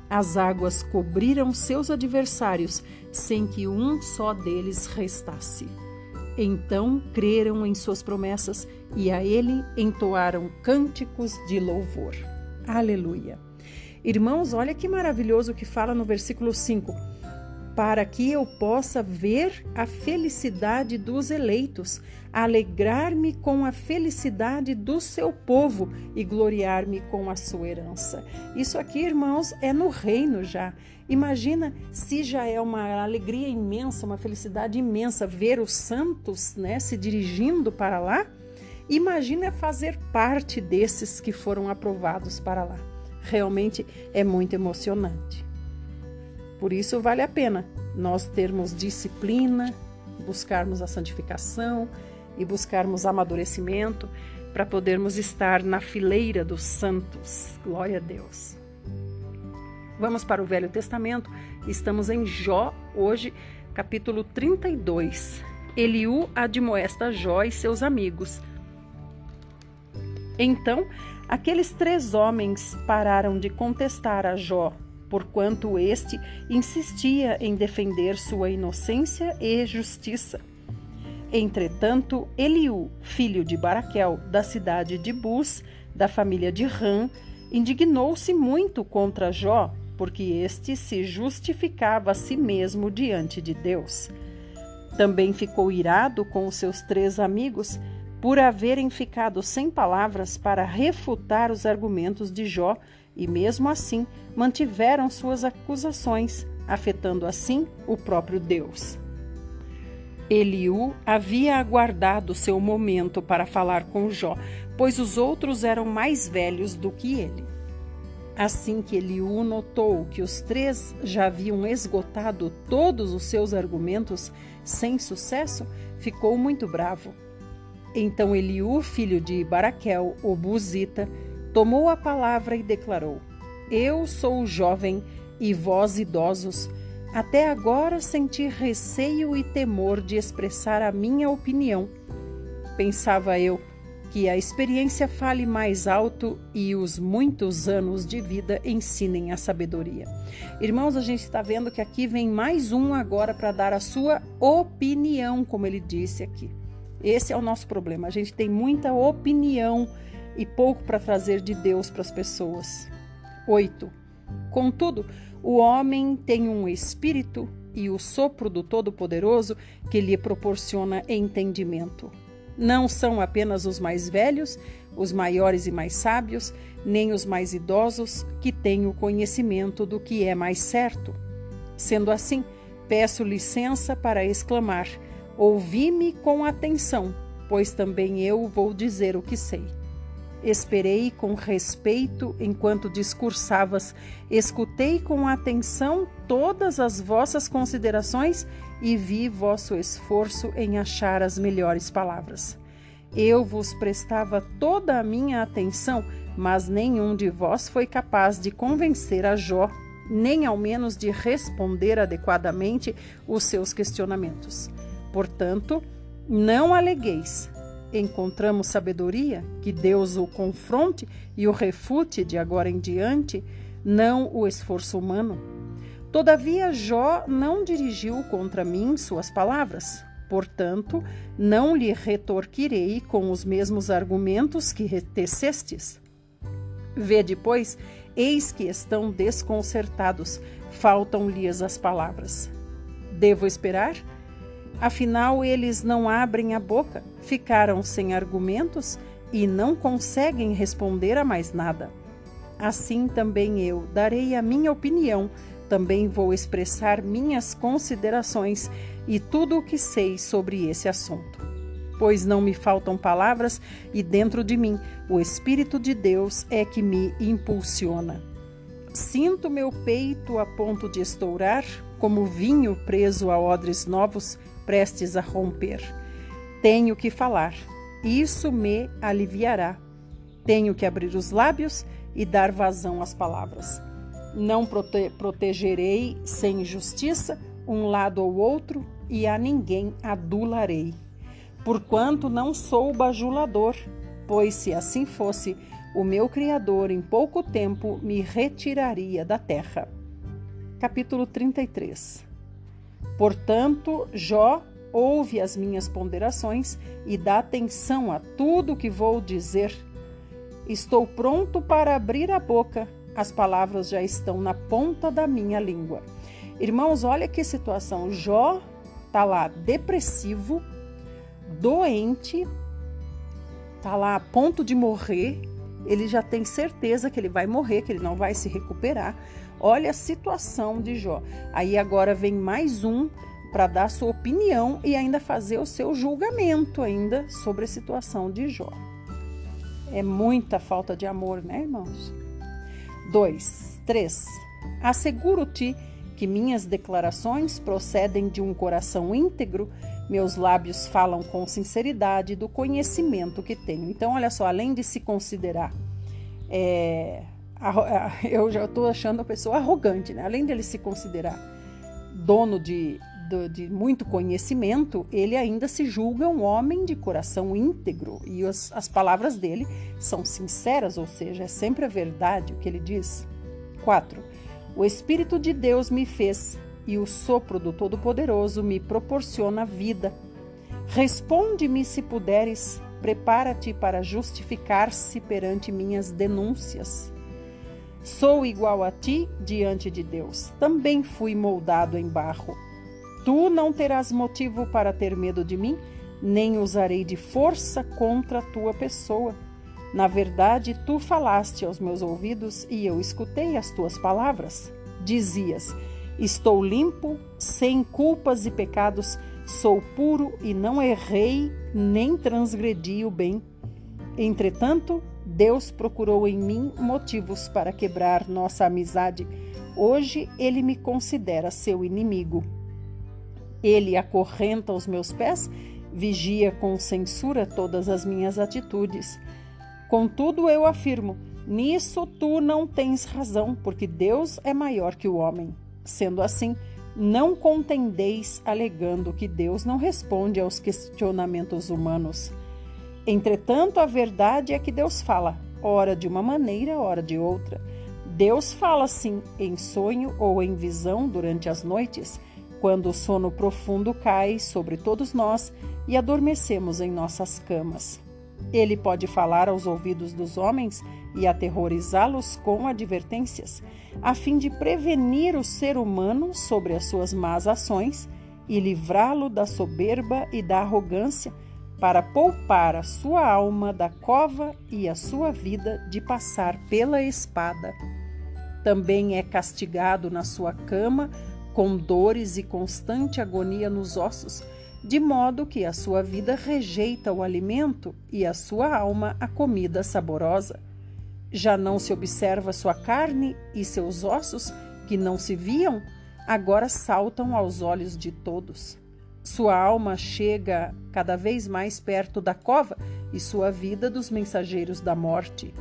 As águas cobriram seus adversários, sem que um só deles restasse. Então creram em suas promessas e a ele entoaram cânticos de louvor. Aleluia. Irmãos, olha que maravilhoso que fala no versículo 5 para que eu possa ver a felicidade dos eleitos, alegrar-me com a felicidade do seu povo e gloriar-me com a sua herança. Isso aqui, irmãos, é no reino já. Imagina se já é uma alegria imensa, uma felicidade imensa ver os santos, né, se dirigindo para lá. Imagina fazer parte desses que foram aprovados para lá. Realmente é muito emocionante. Por isso vale a pena nós termos disciplina, buscarmos a santificação e buscarmos amadurecimento para podermos estar na fileira dos santos. Glória a Deus. Vamos para o Velho Testamento. Estamos em Jó hoje, capítulo 32. Eliú admoesta Jó e seus amigos. Então, aqueles três homens pararam de contestar a Jó porquanto este insistia em defender sua inocência e justiça. Entretanto, Eliú, filho de Baraquel, da cidade de Bus, da família de Ram, indignou-se muito contra Jó, porque este se justificava a si mesmo diante de Deus. Também ficou irado com os seus três amigos, por haverem ficado sem palavras para refutar os argumentos de Jó e, mesmo assim, mantiveram suas acusações, afetando assim o próprio Deus. Eliú havia aguardado seu momento para falar com Jó, pois os outros eram mais velhos do que ele. Assim que Eliú notou que os três já haviam esgotado todos os seus argumentos sem sucesso, ficou muito bravo. Então Eliú, filho de Baraquel, o Buzita, tomou a palavra e declarou: Eu sou jovem e vós idosos. Até agora senti receio e temor de expressar a minha opinião. Pensava eu que a experiência fale mais alto e os muitos anos de vida ensinem a sabedoria. Irmãos, a gente está vendo que aqui vem mais um agora para dar a sua opinião, como ele disse aqui. Esse é o nosso problema. A gente tem muita opinião e pouco para trazer de Deus para as pessoas. 8. Contudo, o homem tem um espírito e o sopro do Todo-Poderoso que lhe proporciona entendimento. Não são apenas os mais velhos, os maiores e mais sábios, nem os mais idosos que têm o conhecimento do que é mais certo. Sendo assim, peço licença para exclamar: Ouvi-me com atenção, pois também eu vou dizer o que sei. Esperei com respeito enquanto discursavas, escutei com atenção todas as vossas considerações e vi vosso esforço em achar as melhores palavras. Eu vos prestava toda a minha atenção, mas nenhum de vós foi capaz de convencer a Jó, nem ao menos de responder adequadamente os seus questionamentos. Portanto, não alegueis. Encontramos sabedoria, que Deus o confronte e o refute de agora em diante, não o esforço humano. Todavia, Jó não dirigiu contra mim suas palavras. Portanto, não lhe retorquirei com os mesmos argumentos que tecestes. Vê depois, eis que estão desconcertados, faltam-lhes as palavras. Devo esperar? Afinal, eles não abrem a boca, ficaram sem argumentos e não conseguem responder a mais nada. Assim também eu darei a minha opinião, também vou expressar minhas considerações e tudo o que sei sobre esse assunto. Pois não me faltam palavras e dentro de mim o Espírito de Deus é que me impulsiona. Sinto meu peito a ponto de estourar, como vinho preso a odres novos prestes a romper. Tenho que falar, isso me aliviará. Tenho que abrir os lábios e dar vazão às palavras. Não prote protegerei sem justiça um lado ou outro e a ninguém adularei. Porquanto não sou bajulador, pois se assim fosse, o meu Criador em pouco tempo me retiraria da terra. Capítulo 33 Portanto, Jó ouve as minhas ponderações e dá atenção a tudo que vou dizer. Estou pronto para abrir a boca, as palavras já estão na ponta da minha língua. Irmãos, olha que situação. Jó está lá depressivo, doente, está lá a ponto de morrer. Ele já tem certeza que ele vai morrer, que ele não vai se recuperar. Olha a situação de Jó. Aí agora vem mais um para dar sua opinião e ainda fazer o seu julgamento ainda sobre a situação de Jó. É muita falta de amor, né, irmãos? 2. 3. Asseguro-te que minhas declarações procedem de um coração íntegro, meus lábios falam com sinceridade do conhecimento que tenho. Então, olha só, além de se considerar é, *laughs* eu já estou achando a pessoa arrogante, né? Além dele se considerar dono de, de, de, muito conhecimento, ele ainda se julga um homem de coração íntegro e as, as palavras dele são sinceras, ou seja, é sempre a verdade o que ele diz. 4. O Espírito de Deus me fez e o sopro do Todo-Poderoso me proporciona vida. Responde-me se puderes, prepara-te para justificar-se perante minhas denúncias. Sou igual a ti diante de Deus. Também fui moldado em barro. Tu não terás motivo para ter medo de mim, nem usarei de força contra a tua pessoa. Na verdade, tu falaste aos meus ouvidos e eu escutei as tuas palavras. Dizias: Estou limpo, sem culpas e pecados, sou puro e não errei nem transgredi o bem. Entretanto, Deus procurou em mim motivos para quebrar nossa amizade. Hoje ele me considera seu inimigo. Ele acorrenta os meus pés, vigia com censura todas as minhas atitudes. Contudo, eu afirmo: nisso tu não tens razão, porque Deus é maior que o homem. Sendo assim, não contendeis alegando que Deus não responde aos questionamentos humanos. Entretanto, a verdade é que Deus fala, ora de uma maneira, ora de outra. Deus fala sim em sonho ou em visão durante as noites, quando o sono profundo cai sobre todos nós e adormecemos em nossas camas. Ele pode falar aos ouvidos dos homens e aterrorizá-los com advertências, a fim de prevenir o ser humano sobre as suas más ações e livrá-lo da soberba e da arrogância, para poupar a sua alma da cova e a sua vida de passar pela espada. Também é castigado na sua cama com dores e constante agonia nos ossos, de modo que a sua vida rejeita o alimento e a sua alma a comida saborosa. Já não se observa sua carne e seus ossos, que não se viam, agora saltam aos olhos de todos. Sua alma chega cada vez mais perto da cova e sua vida dos mensageiros da morte.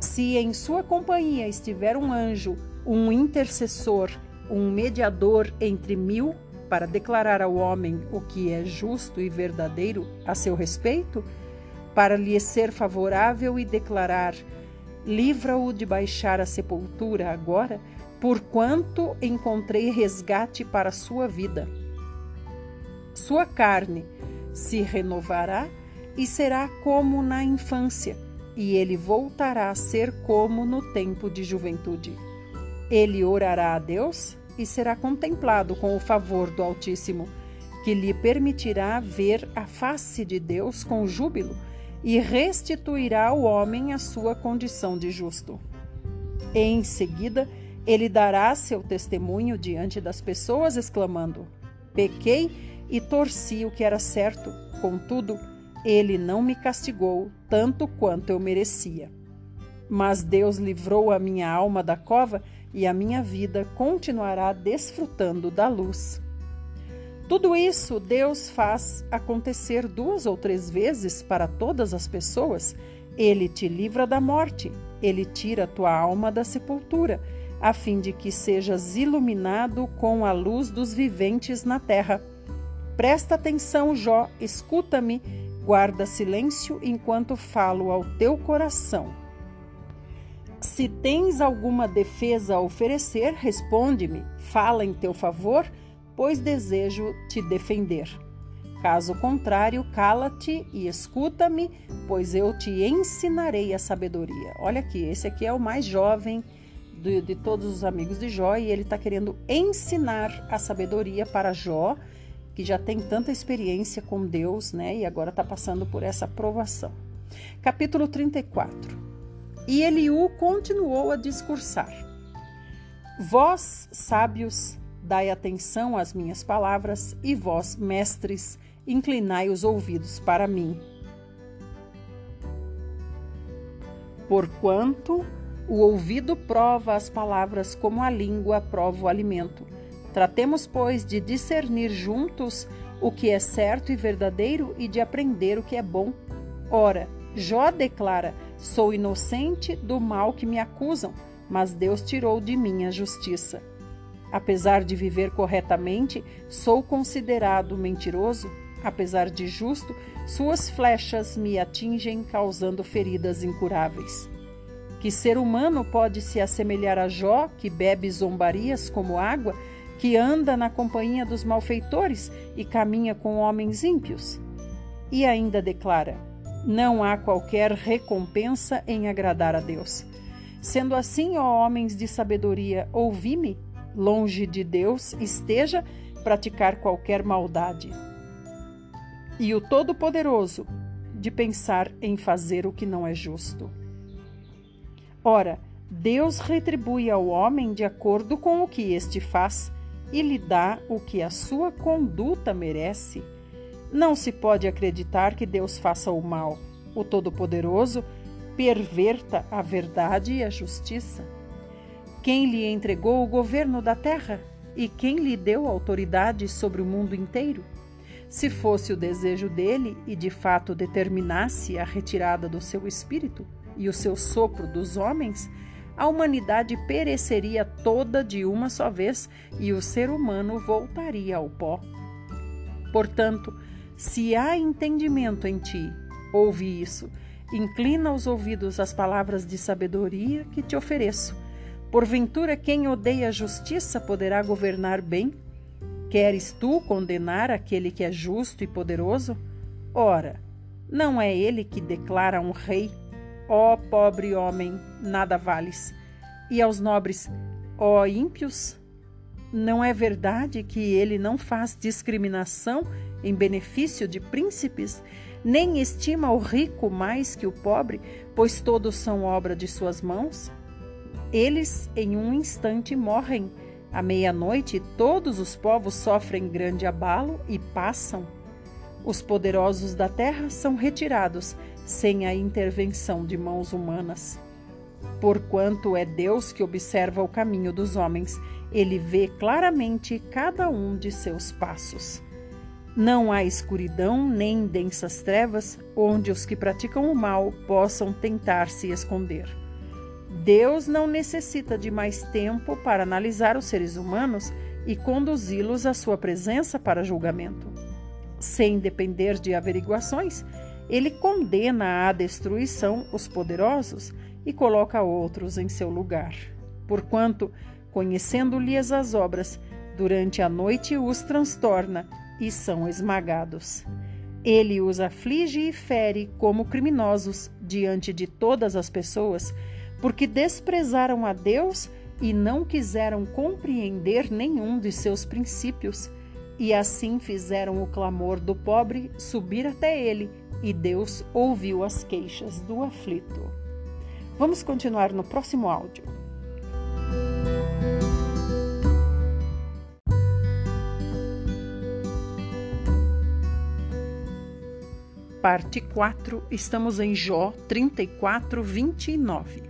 Se em sua companhia estiver um anjo, um intercessor, um mediador entre mil para declarar ao homem o que é justo e verdadeiro a seu respeito, para lhe ser favorável e declarar: livra-o de baixar a sepultura agora, porquanto encontrei resgate para sua vida. Sua carne se renovará e será como na infância, e ele voltará a ser como no tempo de juventude. Ele orará a Deus e será contemplado com o favor do Altíssimo, que lhe permitirá ver a face de Deus com júbilo e restituirá ao homem a sua condição de justo. Em seguida, ele dará seu testemunho diante das pessoas, exclamando: Pequei e torci o que era certo, contudo, ele não me castigou tanto quanto eu merecia. Mas Deus livrou a minha alma da cova e a minha vida continuará desfrutando da luz. Tudo isso Deus faz acontecer duas ou três vezes para todas as pessoas. Ele te livra da morte, ele tira tua alma da sepultura, a fim de que sejas iluminado com a luz dos viventes na terra. Presta atenção, Jó, escuta-me, guarda silêncio enquanto falo ao teu coração. Se tens alguma defesa a oferecer, responde-me, fala em teu favor, pois desejo te defender. Caso contrário, cala-te e escuta-me, pois eu te ensinarei a sabedoria. Olha aqui, esse aqui é o mais jovem de, de todos os amigos de Jó e ele está querendo ensinar a sabedoria para Jó, que já tem tanta experiência com Deus, né? E agora está passando por essa provação. Capítulo 34 e Eliú continuou a discursar: Vós, sábios, dai atenção às minhas palavras, e vós, mestres, inclinai os ouvidos para mim. Porquanto o ouvido prova as palavras como a língua prova o alimento. Tratemos, pois, de discernir juntos o que é certo e verdadeiro e de aprender o que é bom. Ora, Jó declara: Sou inocente do mal que me acusam, mas Deus tirou de mim a justiça. Apesar de viver corretamente, sou considerado mentiroso. Apesar de justo, suas flechas me atingem, causando feridas incuráveis. Que ser humano pode se assemelhar a Jó, que bebe zombarias como água, que anda na companhia dos malfeitores e caminha com homens ímpios? E ainda declara: não há qualquer recompensa em agradar a Deus. Sendo assim, ó homens de sabedoria, ouvi-me, longe de Deus esteja praticar qualquer maldade. e o Todo-Poderoso de pensar em fazer o que não é justo. Ora, Deus retribui ao homem de acordo com o que este faz e lhe dá o que a sua conduta merece. Não se pode acreditar que Deus faça o mal. O Todo-Poderoso perverta a verdade e a justiça. Quem lhe entregou o governo da terra e quem lhe deu autoridade sobre o mundo inteiro? Se fosse o desejo dele e de fato determinasse a retirada do seu espírito e o seu sopro dos homens, a humanidade pereceria toda de uma só vez e o ser humano voltaria ao pó. Portanto, se há entendimento em ti, ouve isso. Inclina os ouvidos às palavras de sabedoria que te ofereço. Porventura, quem odeia a justiça poderá governar bem? Queres tu condenar aquele que é justo e poderoso? Ora, não é ele que declara um rei Ó pobre homem, nada vales. E aos nobres, ó ímpios, não é verdade que ele não faz discriminação em benefício de príncipes, nem estima o rico mais que o pobre, pois todos são obra de suas mãos? Eles em um instante morrem. À meia-noite, todos os povos sofrem grande abalo e passam. Os poderosos da terra são retirados, sem a intervenção de mãos humanas. Porquanto é Deus que observa o caminho dos homens, ele vê claramente cada um de seus passos. Não há escuridão nem densas trevas onde os que praticam o mal possam tentar se esconder. Deus não necessita de mais tempo para analisar os seres humanos e conduzi-los à sua presença para julgamento. Sem depender de averiguações, ele condena à destruição os poderosos e coloca outros em seu lugar. Porquanto, conhecendo-lhes as obras, durante a noite os transtorna e são esmagados. Ele os aflige e fere como criminosos diante de todas as pessoas, porque desprezaram a Deus e não quiseram compreender nenhum de seus princípios, e assim fizeram o clamor do pobre subir até ele e Deus ouviu as queixas do aflito. Vamos continuar no próximo áudio. Parte 4, estamos em Jó 34, 29.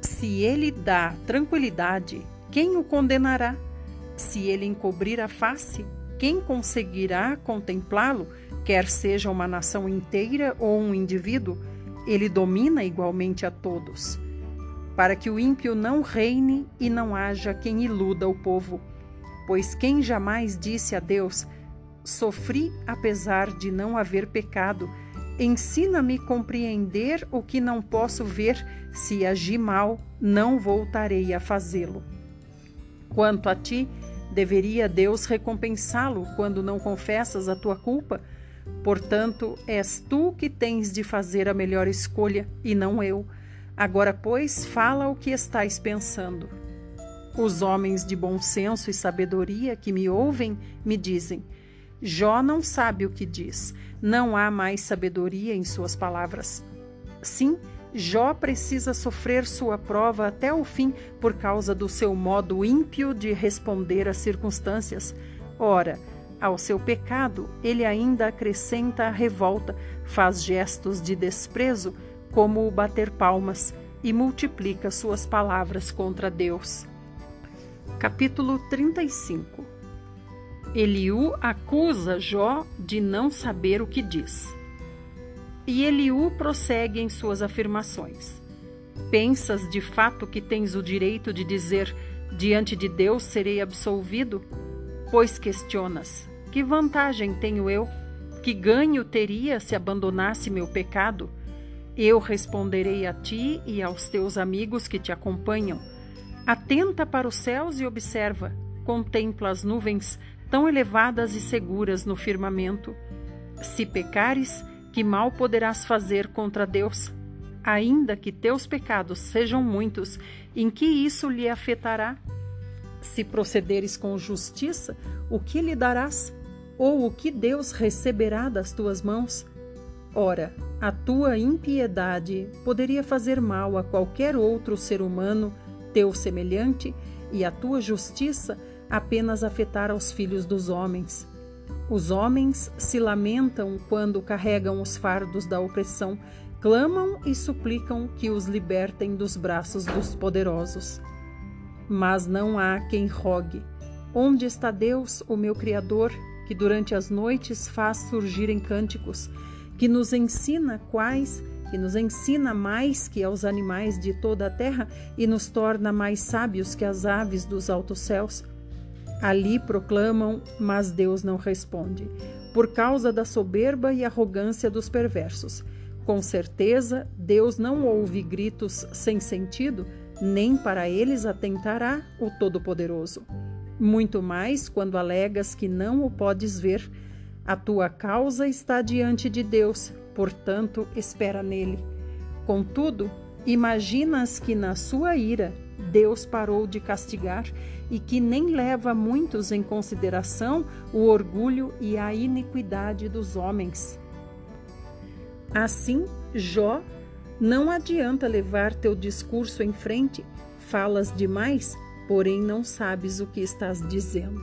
Se ele dá tranquilidade, quem o condenará? Se ele encobrir a face, quem conseguirá contemplá-lo? Quer seja uma nação inteira ou um indivíduo, ele domina igualmente a todos. Para que o ímpio não reine e não haja quem iluda o povo. Pois quem jamais disse a Deus: Sofri apesar de não haver pecado, ensina-me compreender o que não posso ver, se agi mal, não voltarei a fazê-lo. Quanto a ti, deveria Deus recompensá-lo quando não confessas a tua culpa? Portanto, és tu que tens de fazer a melhor escolha e não eu. Agora, pois, fala o que estás pensando. Os homens de bom senso e sabedoria que me ouvem me dizem: Jó não sabe o que diz, não há mais sabedoria em suas palavras. Sim, Jó precisa sofrer sua prova até o fim por causa do seu modo ímpio de responder às circunstâncias. Ora, ao seu pecado, ele ainda acrescenta a revolta, faz gestos de desprezo, como o bater palmas, e multiplica suas palavras contra Deus. Capítulo 35 Eliú acusa Jó de não saber o que diz. E Eliú prossegue em suas afirmações. Pensas de fato que tens o direito de dizer: diante de Deus serei absolvido? Pois questionas: que vantagem tenho eu? Que ganho teria se abandonasse meu pecado? Eu responderei a ti e aos teus amigos que te acompanham. Atenta para os céus e observa. Contempla as nuvens tão elevadas e seguras no firmamento. Se pecares, que mal poderás fazer contra Deus? Ainda que teus pecados sejam muitos, em que isso lhe afetará? Se procederes com justiça, o que lhe darás? Ou o que Deus receberá das tuas mãos? Ora, a tua impiedade poderia fazer mal a qualquer outro ser humano, teu semelhante, e a tua justiça apenas afetar aos filhos dos homens. Os homens se lamentam quando carregam os fardos da opressão, clamam e suplicam que os libertem dos braços dos poderosos. Mas não há quem rogue. Onde está Deus, o meu Criador, que durante as noites faz surgirem cânticos, que nos ensina quais, que nos ensina mais que aos animais de toda a terra e nos torna mais sábios que as aves dos altos céus? Ali proclamam, mas Deus não responde, por causa da soberba e arrogância dos perversos. Com certeza, Deus não ouve gritos sem sentido, nem para eles atentará o Todo-Poderoso. Muito mais quando alegas que não o podes ver. A tua causa está diante de Deus, portanto, espera nele. Contudo, imaginas que na sua ira Deus parou de castigar e que nem leva muitos em consideração o orgulho e a iniquidade dos homens. Assim, Jó, não adianta levar teu discurso em frente, falas demais, porém não sabes o que estás dizendo.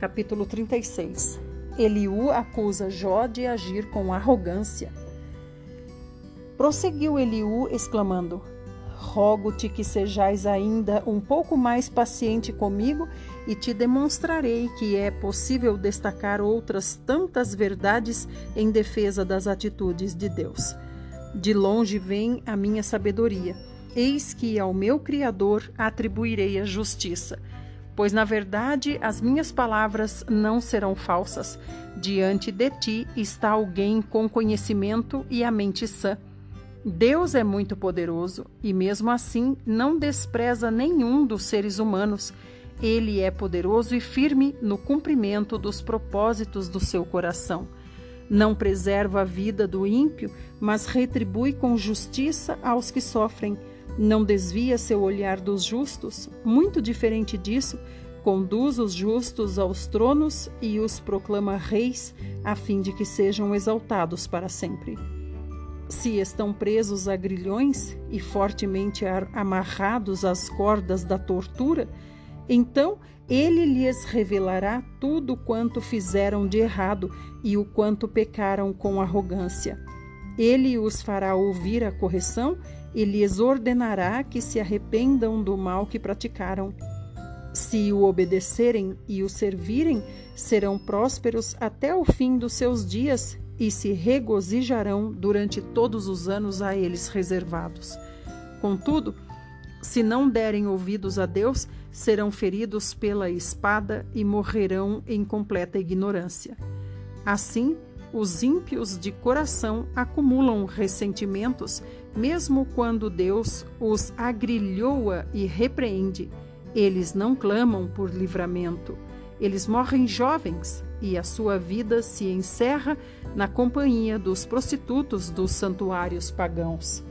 Capítulo 36 Eliú acusa Jó de agir com arrogância. Prosseguiu Eliú, exclamando: Rogo-te que sejais ainda um pouco mais paciente comigo e te demonstrarei que é possível destacar outras tantas verdades em defesa das atitudes de Deus. De longe vem a minha sabedoria. Eis que ao meu Criador atribuirei a justiça. Pois, na verdade, as minhas palavras não serão falsas. Diante de ti está alguém com conhecimento e a mente sã. Deus é muito poderoso e, mesmo assim, não despreza nenhum dos seres humanos. Ele é poderoso e firme no cumprimento dos propósitos do seu coração. Não preserva a vida do ímpio, mas retribui com justiça aos que sofrem. Não desvia seu olhar dos justos, muito diferente disso, conduz os justos aos tronos e os proclama reis, a fim de que sejam exaltados para sempre. Se estão presos a grilhões e fortemente amarrados às cordas da tortura, então ele lhes revelará tudo quanto fizeram de errado e o quanto pecaram com arrogância. Ele os fará ouvir a correção e lhes ordenará que se arrependam do mal que praticaram. Se o obedecerem e o servirem, serão prósperos até o fim dos seus dias e se regozijarão durante todos os anos a eles reservados. Contudo, se não derem ouvidos a Deus, serão feridos pela espada e morrerão em completa ignorância. Assim, os ímpios de coração acumulam ressentimentos, mesmo quando Deus os agrilhoa e repreende. Eles não clamam por livramento. Eles morrem jovens e a sua vida se encerra na companhia dos prostitutos dos santuários pagãos.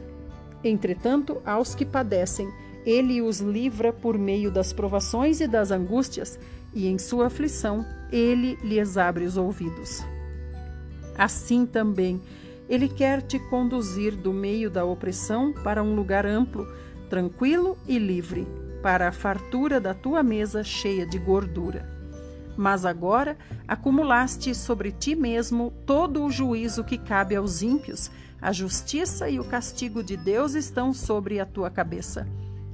Entretanto, aos que padecem, ele os livra por meio das provações e das angústias, e em sua aflição ele lhes abre os ouvidos. Assim também, ele quer te conduzir do meio da opressão para um lugar amplo, tranquilo e livre, para a fartura da tua mesa cheia de gordura. Mas agora acumulaste sobre ti mesmo todo o juízo que cabe aos ímpios. A justiça e o castigo de Deus estão sobre a tua cabeça.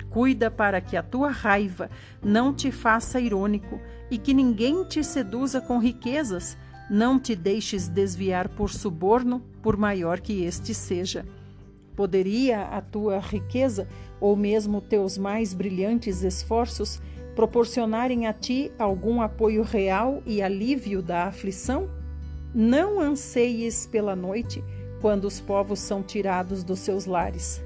Cuida para que a tua raiva não te faça irônico e que ninguém te seduza com riquezas. Não te deixes desviar por suborno, por maior que este seja. Poderia a tua riqueza, ou mesmo teus mais brilhantes esforços, proporcionarem a ti algum apoio real e alívio da aflição? Não anseies pela noite, quando os povos são tirados dos seus lares.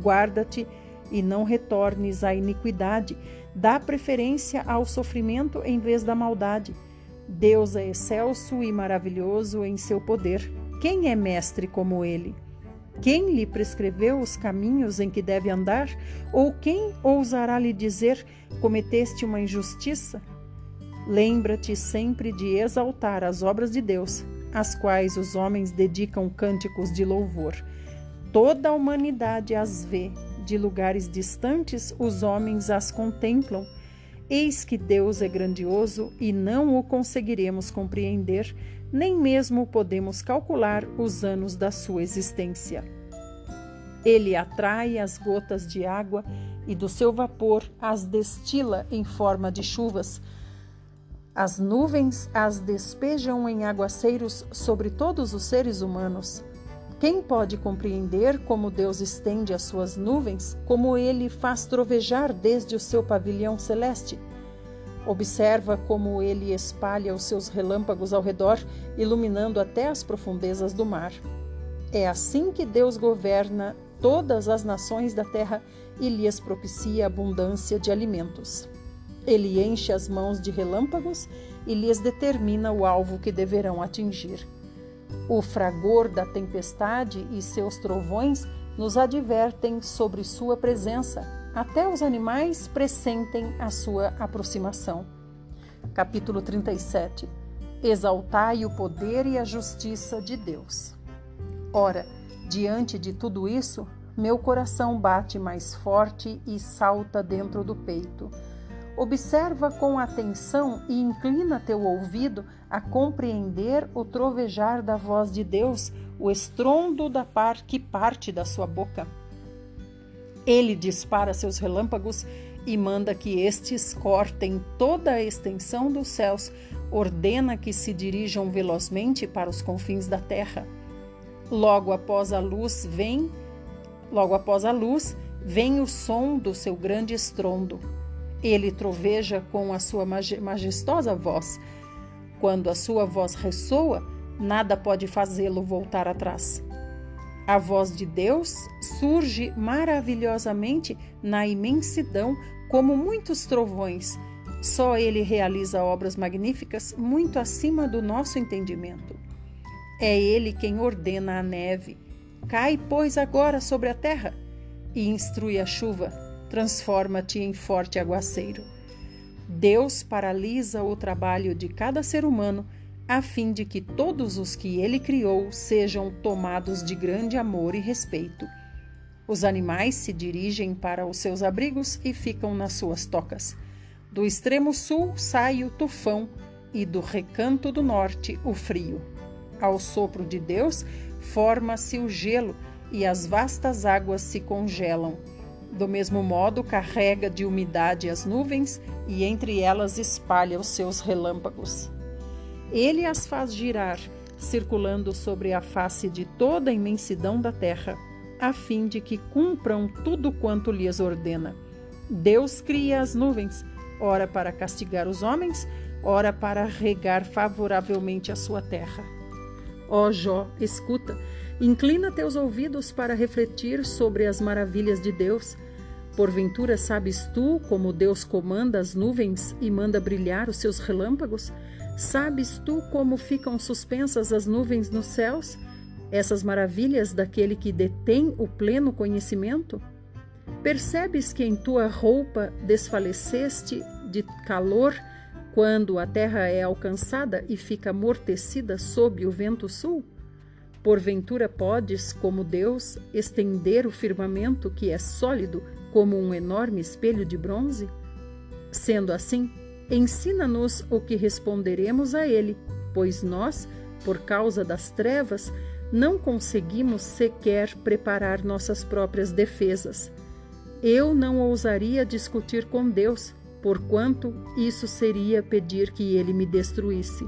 Guarda-te e não retornes à iniquidade. Dá preferência ao sofrimento em vez da maldade. Deus é excelso e maravilhoso em seu poder. Quem é mestre como ele? Quem lhe prescreveu os caminhos em que deve andar? Ou quem ousará lhe dizer: cometeste uma injustiça? Lembra-te sempre de exaltar as obras de Deus, às quais os homens dedicam cânticos de louvor. Toda a humanidade as vê, de lugares distantes os homens as contemplam. Eis que Deus é grandioso e não o conseguiremos compreender, nem mesmo podemos calcular os anos da sua existência. Ele atrai as gotas de água e do seu vapor as destila em forma de chuvas. As nuvens as despejam em aguaceiros sobre todos os seres humanos. Quem pode compreender como Deus estende as suas nuvens, como ele faz trovejar desde o seu pavilhão celeste? Observa como ele espalha os seus relâmpagos ao redor, iluminando até as profundezas do mar. É assim que Deus governa todas as nações da terra e lhes propicia abundância de alimentos. Ele enche as mãos de relâmpagos e lhes determina o alvo que deverão atingir. O fragor da tempestade e seus trovões nos advertem sobre sua presença, até os animais pressentem a sua aproximação. Capítulo 37 Exaltai o poder e a justiça de Deus. Ora, diante de tudo isso, meu coração bate mais forte e salta dentro do peito. Observa com atenção e inclina teu ouvido a compreender o trovejar da voz de Deus, o estrondo da par que parte da sua boca. Ele dispara seus relâmpagos e manda que estes cortem toda a extensão dos céus, ordena que se dirijam velozmente para os confins da terra. Logo após a luz vem, logo após a luz, vem o som do seu grande estrondo. Ele troveja com a sua majestosa voz. Quando a sua voz ressoa, nada pode fazê-lo voltar atrás. A voz de Deus surge maravilhosamente na imensidão, como muitos trovões. Só ele realiza obras magníficas muito acima do nosso entendimento. É ele quem ordena a neve. Cai, pois, agora sobre a terra e instrui a chuva transforma-te em forte aguaceiro. Deus paralisa o trabalho de cada ser humano a fim de que todos os que ele criou sejam tomados de grande amor e respeito. Os animais se dirigem para os seus abrigos e ficam nas suas tocas. Do extremo sul sai o tufão e do recanto do norte o frio. Ao sopro de Deus forma-se o gelo e as vastas águas se congelam. Do mesmo modo, carrega de umidade as nuvens e entre elas espalha os seus relâmpagos. Ele as faz girar, circulando sobre a face de toda a imensidão da terra, a fim de que cumpram tudo quanto lhes ordena. Deus cria as nuvens, ora para castigar os homens, ora para regar favoravelmente a sua terra. Ó Jó, escuta, Inclina teus ouvidos para refletir sobre as maravilhas de Deus. Porventura sabes tu como Deus comanda as nuvens e manda brilhar os seus relâmpagos? Sabes tu como ficam suspensas as nuvens nos céus? Essas maravilhas daquele que detém o pleno conhecimento? Percebes que em tua roupa desfaleceste de calor quando a terra é alcançada e fica amortecida sob o vento sul? Porventura podes, como Deus, estender o firmamento que é sólido como um enorme espelho de bronze? Sendo assim, ensina-nos o que responderemos a ele, pois nós, por causa das trevas, não conseguimos sequer preparar nossas próprias defesas. Eu não ousaria discutir com Deus, porquanto isso seria pedir que ele me destruísse.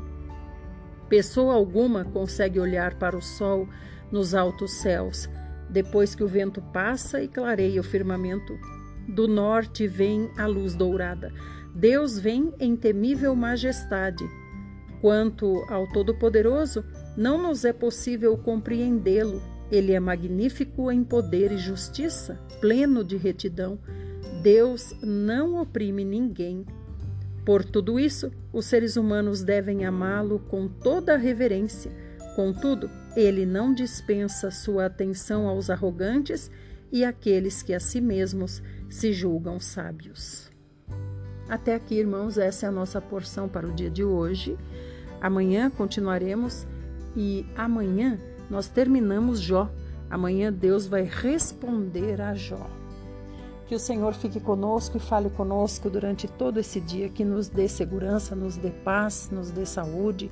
Pessoa alguma consegue olhar para o sol nos altos céus, depois que o vento passa e clareia o firmamento. Do norte vem a luz dourada. Deus vem em temível majestade. Quanto ao Todo-Poderoso, não nos é possível compreendê-lo. Ele é magnífico em poder e justiça, pleno de retidão. Deus não oprime ninguém, por tudo isso, os seres humanos devem amá-lo com toda a reverência. Contudo, ele não dispensa sua atenção aos arrogantes e àqueles que a si mesmos se julgam sábios. Até aqui, irmãos, essa é a nossa porção para o dia de hoje. Amanhã continuaremos e amanhã nós terminamos Jó. Amanhã Deus vai responder a Jó. Que o Senhor fique conosco e fale conosco durante todo esse dia, que nos dê segurança, nos dê paz, nos dê saúde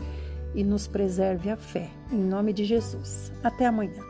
e nos preserve a fé. Em nome de Jesus. Até amanhã.